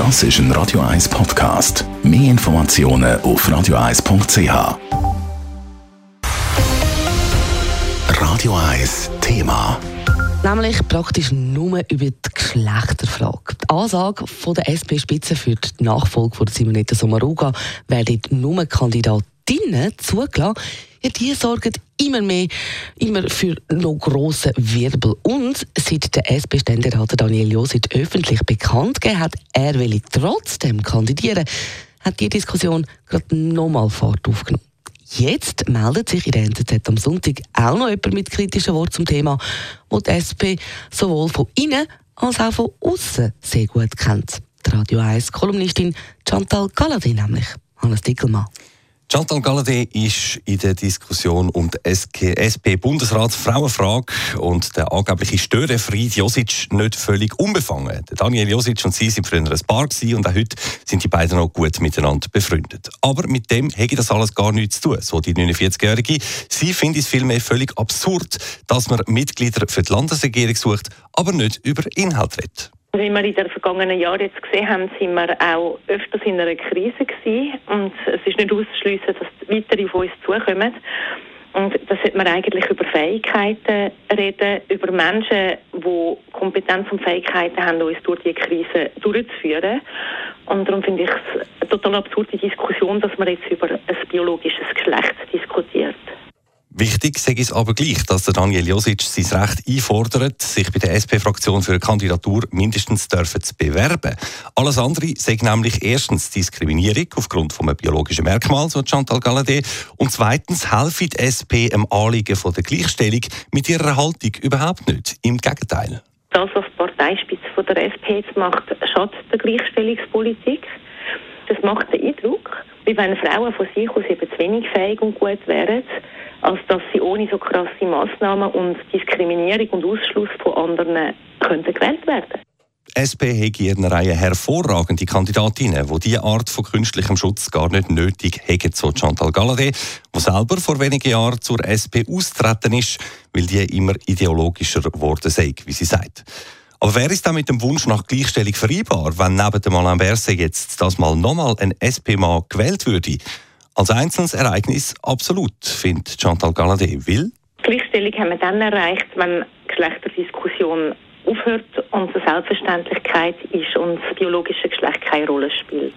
Das ist ein Radio 1 Podcast. Mehr Informationen auf radio1.ch. Radio 1 Thema. Nämlich praktisch nur über die Geschlechterfrage. Die Ansage der SP-Spitze für die Nachfolge von Simonetta Sommaruga werden nur Kandidatinnen zugelassen, ja, die sorgen immer mehr immer für noch grossen Wirbel. Und seit der SP-Ständerat Daniel Josic öffentlich bekannt gegeben hat, er will trotzdem kandidieren, hat die Diskussion gerade nochmal Fahrt aufgenommen. Jetzt meldet sich in der NZZ am Sonntag auch noch jemand mit kritischen Worten zum Thema, wo die SP sowohl von innen als auch von außen sehr gut kennt. Die Radio 1 Kolumnistin Chantal Galadin nämlich. Hannes Dickelmann. Chantal Galladay ist in der Diskussion um die SP-Bundesratsfrauenfrage und der angebliche Störenfried Josic nicht völlig unbefangen. Daniel Josic und sie sind früher ein Paar und auch heute sind die beiden noch gut miteinander befreundet. Aber mit dem hätte das alles gar nichts zu tun, so die 49-Jährige. Sie findet es vielmehr völlig absurd, dass man Mitglieder für die Landesregierung sucht, aber nicht über Inhalt redet. Wie wir in den vergangenen Jahren jetzt gesehen haben, sind wir auch öfters in einer Krise gewesen. Und es ist nicht auszuschliessen, dass weitere von uns zukommen. Und da sollte man eigentlich über Fähigkeiten reden, über Menschen, die Kompetenz und Fähigkeiten haben, uns durch die Krise durchzuführen. Und darum finde ich es eine total absurde Diskussion, dass man jetzt über ein biologisches Geschlecht diskutiert. Wichtig sei es aber gleich, dass der Daniel Josic sein Recht einfordert, sich bei der SP-Fraktion für eine Kandidatur mindestens dürfen zu bewerben. Alles andere sei nämlich erstens Diskriminierung aufgrund von einem biologischen Merkmal, so Chantal Galladay, und zweitens helfe die SP am Anliegen von der Gleichstellung mit ihrer Haltung überhaupt nicht. Im Gegenteil. Das, was die Parteispitze von der SP jetzt macht, schadet der Gleichstellungspolitik. Das macht den Eindruck, wie wenn Frauen von sich aus eben zu wenig fähig und gut wären als dass sie ohne so krasse Massnahmen und Diskriminierung und Ausschluss von anderen könnten gewählt werden. SP hat in einer Reihe hervorragende Kandidatinnen, die diese Art von künstlichem Schutz gar nicht nötig haben, so Chantal Galladay, die selber vor wenigen Jahren zur SP austreten ist, weil die immer ideologischer geworden sei, wie sie sagt. Aber wer ist dann mit dem Wunsch nach Gleichstellung vereinbar, wenn neben dem Alain Berset jetzt das mal nochmal ein SP-Mann gewählt würde? Als einzelnes Ereignis absolut, findet Chantal Galladay. Will? Gleichstellung haben wir dann erreicht, wenn Geschlechterdiskussion aufhört und es Selbstverständlichkeit ist und das biologische Geschlecht keine Rolle spielt.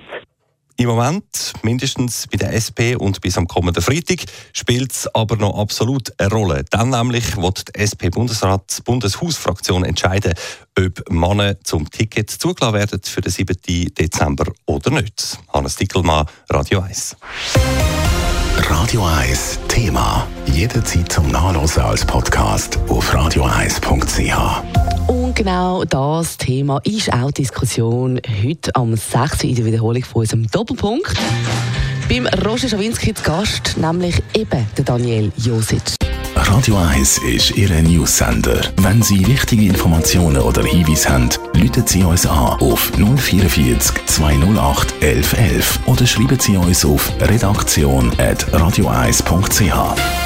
Im Moment, mindestens bei der SP und bis am kommenden Freitag, spielt es aber noch absolut eine Rolle. Dann nämlich wird die SP-Bundesrat, Bundeshausfraktion entscheiden, ob Männer zum Ticket zugelassen werden für den 7. Dezember oder nicht. Hannes Dickelmann, Radio 1. Radio 1 Thema. Jederzeit zum Nachlesen als Podcast auf radio1.ch. Und genau das Thema ist auch Diskussion heute am 6. in der Wiederholung von unserem Doppelpunkt. Beim Roger Schawinski zu Gast, nämlich eben der Daniel Josic. Radio 1 ist Ihr News-Sender. Wenn Sie wichtige Informationen oder Hinweise haben, rufen Sie uns an auf 044 208 1111 oder schreiben Sie uns auf redaktion.radio1.ch.